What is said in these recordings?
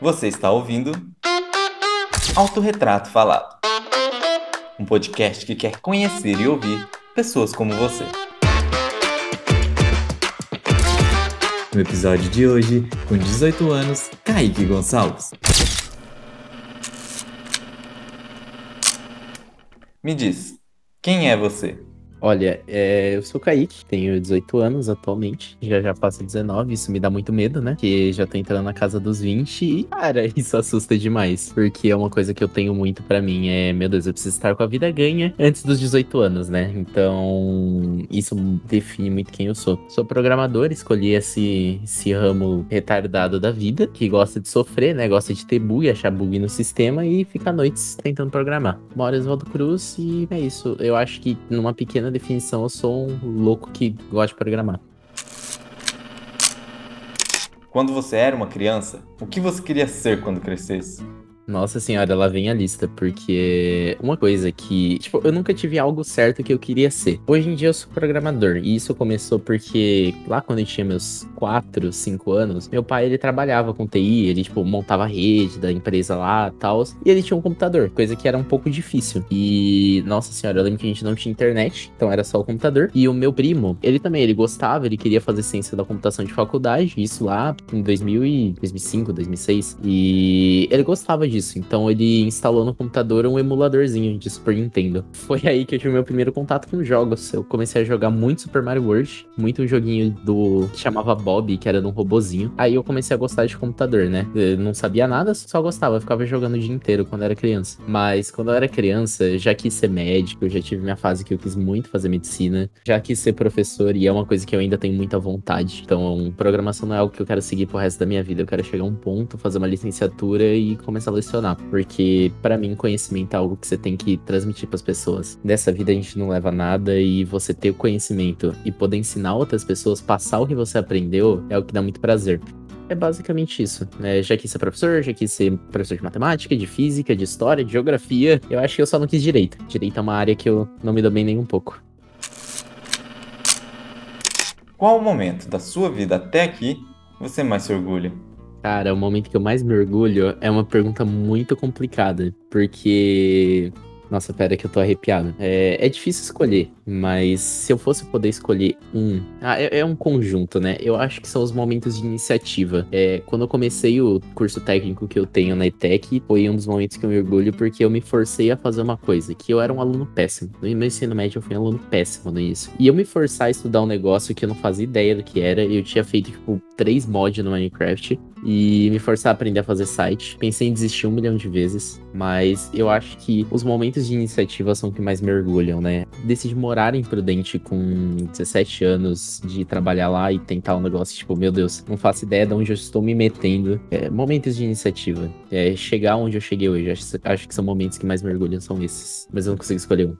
Você está ouvindo Autorretrato Falado, um podcast que quer conhecer e ouvir pessoas como você. No episódio de hoje, com 18 anos, Kaique Gonçalves. Me diz, quem é você? Olha, é, eu sou o Kaique, tenho 18 anos atualmente, já já passo 19, isso me dá muito medo, né? Que já tô entrando na casa dos 20 e, cara, isso assusta demais, porque é uma coisa que eu tenho muito para mim, é, meu Deus, eu preciso estar com a vida ganha antes dos 18 anos, né? Então, isso define muito quem eu sou. Sou programador, escolhi esse, esse ramo retardado da vida, que gosta de sofrer, né? Gosta de ter bug, achar bug no sistema e ficar noites tentando programar. Moro Oswaldo Cruz e é isso. Eu acho que numa pequena na definição, eu sou um louco que gosta de programar. Quando você era uma criança, o que você queria ser quando crescesse? Nossa senhora, lá vem a lista, porque uma coisa que, tipo, eu nunca tive algo certo que eu queria ser. Hoje em dia eu sou programador, e isso começou porque lá quando eu tinha meus 4, 5 anos, meu pai ele trabalhava com TI, ele tipo montava a rede da empresa lá, tal, e ele tinha um computador, coisa que era um pouco difícil. E nossa senhora, eu lembro que a gente não tinha internet, então era só o computador. E o meu primo, ele também, ele gostava, ele queria fazer ciência da computação de faculdade, isso lá em 2000 e 2005, 2006, e ele gostava disso disso. Então ele instalou no computador um emuladorzinho de Super Nintendo. Foi aí que eu tive meu primeiro contato com jogos. Eu comecei a jogar muito Super Mario World, muito um joguinho do que chamava Bob, que era de um robozinho. Aí eu comecei a gostar de computador, né? Eu não sabia nada, só gostava, eu ficava jogando o dia inteiro quando era criança. Mas quando eu era criança, já quis ser médico, já tive minha fase que eu quis muito fazer medicina, já quis ser professor e é uma coisa que eu ainda tenho muita vontade. Então, programação não é algo que eu quero seguir pro resto da minha vida. Eu quero chegar a um ponto, fazer uma licenciatura e começar a lecionar, porque para mim conhecimento é algo que você tem que transmitir para as pessoas. Nessa vida a gente não leva nada e você ter o conhecimento e poder ensinar outras pessoas, passar o que você aprendeu, é o que dá muito prazer. É basicamente isso. Né? Já quis ser professor, já quis ser professor de matemática, de física, de história, de geografia. Eu acho que eu só não quis direito. Direito é uma área que eu não me dou bem nem um pouco. Qual o momento da sua vida até aqui você mais se orgulha? Cara, o momento que eu mais me orgulho é uma pergunta muito complicada, porque nossa, pera que eu tô arrepiado. É, é difícil escolher, mas se eu fosse poder escolher um. Ah, é, é, um conjunto, né? Eu acho que são os momentos de iniciativa. É, quando eu comecei o curso técnico que eu tenho na ETEC, foi um dos momentos que eu me orgulho porque eu me forcei a fazer uma coisa, que eu era um aluno péssimo. No meu ensino médio eu fui um aluno péssimo no isso. E eu me forçar a estudar um negócio que eu não fazia ideia do que era. Eu tinha feito, tipo, três mods no Minecraft e me forçar a aprender a fazer site. Pensei em desistir um milhão de vezes, mas eu acho que os momentos de iniciativa são que mais me orgulham, né? Decidi morar em Prudente com 17 anos, de trabalhar lá e tentar um negócio, tipo, meu Deus, não faço ideia de onde eu estou me metendo. É, momentos de iniciativa. É, chegar onde eu cheguei hoje. Acho, acho que são momentos que mais me orgulham, são esses. Mas eu não consigo escolher um.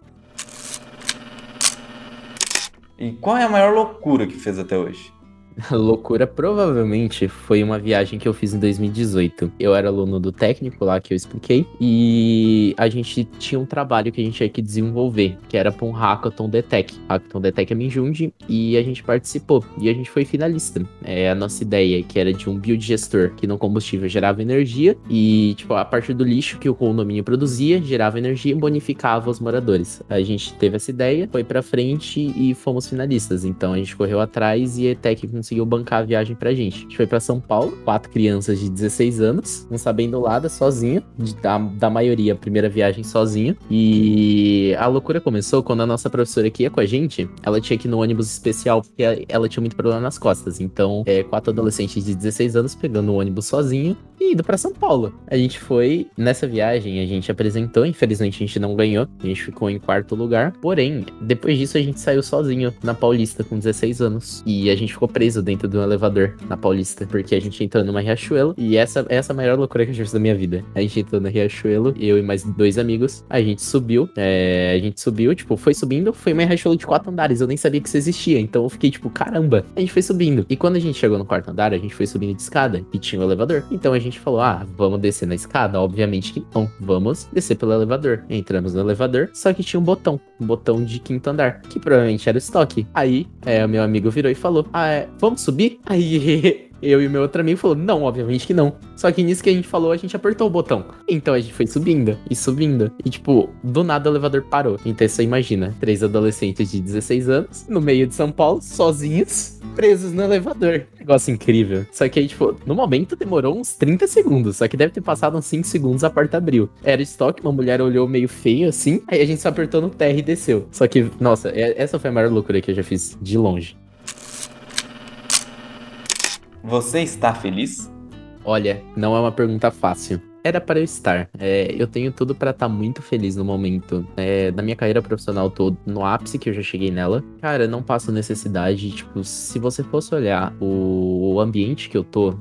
E qual é a maior loucura que fez até hoje? loucura provavelmente foi uma viagem que eu fiz em 2018. Eu era aluno do técnico lá que eu expliquei e a gente tinha um trabalho que a gente tinha que desenvolver, que era para um Hackathon Detec. Hackathon Detec é Minjundi e a gente participou e a gente foi finalista. É a nossa ideia que era de um biodigestor que no combustível gerava energia e tipo a partir do lixo que o condomínio produzia gerava energia e bonificava os moradores. A gente teve essa ideia, foi para frente e fomos finalistas. Então a gente correu atrás e a ETEC conseguiu bancar a viagem pra gente. A gente foi pra São Paulo, quatro crianças de 16 anos, não sabendo nada, sozinha, da, da maioria, a primeira viagem sozinha. E a loucura começou quando a nossa professora que ia com a gente, ela tinha que ir no ônibus especial, porque ela tinha muito problema nas costas. Então, é, quatro adolescentes de 16 anos pegando o ônibus sozinho e indo para São Paulo. A gente foi nessa viagem, a gente apresentou, infelizmente a gente não ganhou, a gente ficou em quarto lugar. Porém, depois disso a gente saiu sozinho na Paulista com 16 anos e a gente ficou preso dentro de um elevador na Paulista, porque a gente entrou numa Riachuelo e essa, essa é a maior loucura que eu já fiz da minha vida. A gente entrou na Riachuelo, eu e mais dois amigos, a gente subiu, é, a gente subiu, tipo, foi subindo, foi uma Riachuelo de quatro andares, eu nem sabia que isso existia, então eu fiquei tipo, caramba, a gente foi subindo. E quando a gente chegou no quarto andar, a gente foi subindo de escada e tinha o um elevador. Então a gente falou, ah, vamos descer na escada? Obviamente que não, vamos descer pelo elevador. Entramos no elevador, só que tinha um botão, um botão de quinto andar, que provavelmente era o estoque. Aí, é, meu amigo virou e falou, ah, é, vamos subir? Aí Eu e meu outro amigo falou, não, obviamente que não. Só que nisso que a gente falou, a gente apertou o botão. Então a gente foi subindo e subindo. E tipo, do nada o elevador parou. Então você imagina, três adolescentes de 16 anos, no meio de São Paulo, sozinhos, presos no elevador. Negócio incrível. Só que aí, tipo, no momento demorou uns 30 segundos. Só que deve ter passado uns 5 segundos, a porta abriu. Era estoque, uma mulher olhou meio feio assim. Aí a gente só apertou no terra e desceu. Só que, nossa, essa foi a maior loucura que eu já fiz de longe. Você está feliz? Olha, não é uma pergunta fácil. Era para eu estar. É, eu tenho tudo para estar tá muito feliz no momento. É, na minha carreira profissional todo, no ápice que eu já cheguei nela. Cara, não passo necessidade. Tipo, se você fosse olhar o, ambiente que eu tô,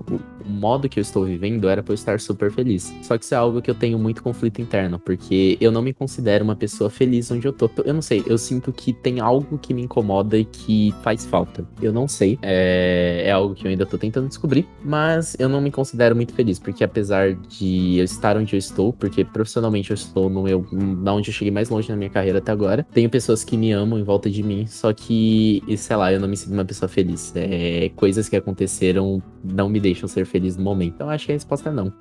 o modo que eu estou vivendo, era para eu estar super feliz. Só que isso é algo que eu tenho muito conflito interno, porque eu não me considero uma pessoa feliz onde eu tô. Eu não sei, eu sinto que tem algo que me incomoda e que faz falta. Eu não sei. É, é algo que eu ainda tô tentando descobrir, mas eu não me considero muito feliz, porque apesar de eu estar onde eu estou, porque profissionalmente eu estou no meu, na onde eu cheguei mais longe na minha carreira até agora. Tenho pessoas que me amam em volta de mim, só que, sei lá, eu não me sinto uma pessoa feliz. É, coisas que aconteceram não me deixam ser feliz no momento. Então acho que a resposta é não.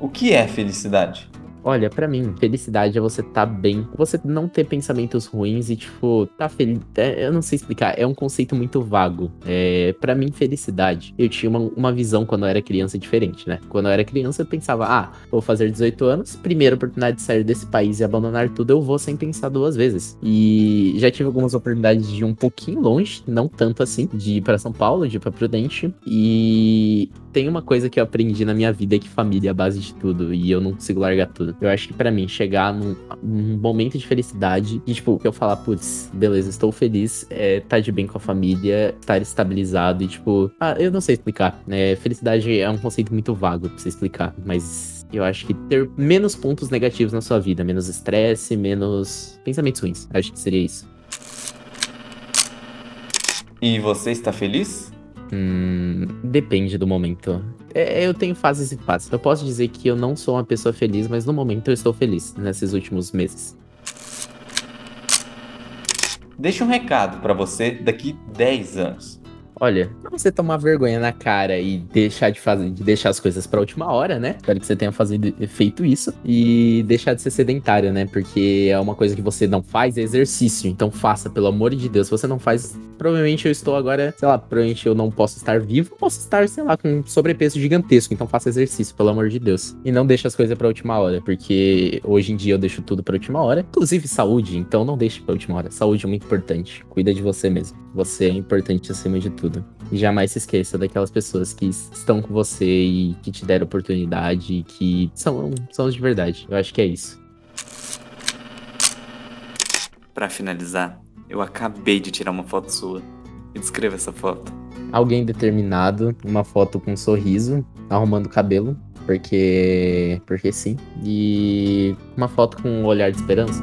O que é felicidade? Olha, para mim, felicidade é você tá bem, você não ter pensamentos ruins e, tipo, tá feliz. É, eu não sei explicar, é um conceito muito vago. É, para mim, felicidade, eu tinha uma, uma visão quando eu era criança diferente, né? Quando eu era criança, eu pensava, ah, vou fazer 18 anos, primeira oportunidade de sair desse país e abandonar tudo, eu vou sem pensar duas vezes. E já tive algumas oportunidades de ir um pouquinho longe, não tanto assim, de ir pra São Paulo, de ir pra Prudente. E tem uma coisa que eu aprendi na minha vida é que família é a base de tudo e eu não consigo largar tudo. Eu acho que para mim, chegar num, num, momento de felicidade e, tipo, eu falar, putz, beleza, estou feliz, é estar tá de bem com a família, estar estabilizado e, tipo, ah, eu não sei explicar, né? Felicidade é um conceito muito vago pra você explicar, mas eu acho que ter menos pontos negativos na sua vida, menos estresse, menos pensamentos ruins. Acho que seria isso. E você está feliz? Hum, depende do momento. É, eu tenho fases e fases. Eu posso dizer que eu não sou uma pessoa feliz, mas no momento eu estou feliz nesses últimos meses. Deixa um recado para você daqui 10 anos. Olha, você tomar vergonha na cara e deixar de fazer, de deixar as coisas pra última hora, né? Espero que você tenha fazido, feito isso. E deixar de ser sedentário, né? Porque é uma coisa que você não faz, é exercício. Então faça, pelo amor de Deus. Se você não faz, provavelmente eu estou agora, sei lá, provavelmente eu não posso estar vivo, posso estar, sei lá, com um sobrepeso gigantesco. Então faça exercício, pelo amor de Deus. E não deixe as coisas pra última hora, porque hoje em dia eu deixo tudo pra última hora. Inclusive saúde, então não deixe pra última hora. Saúde é muito importante. Cuida de você mesmo. Você é importante acima de tudo tudo. E jamais se esqueça daquelas pessoas que estão com você e que te deram oportunidade e que são, são de verdade. Eu acho que é isso. Para finalizar, eu acabei de tirar uma foto sua. Me descreva essa foto. Alguém determinado, uma foto com um sorriso, arrumando cabelo, porque porque sim. E uma foto com um olhar de esperança.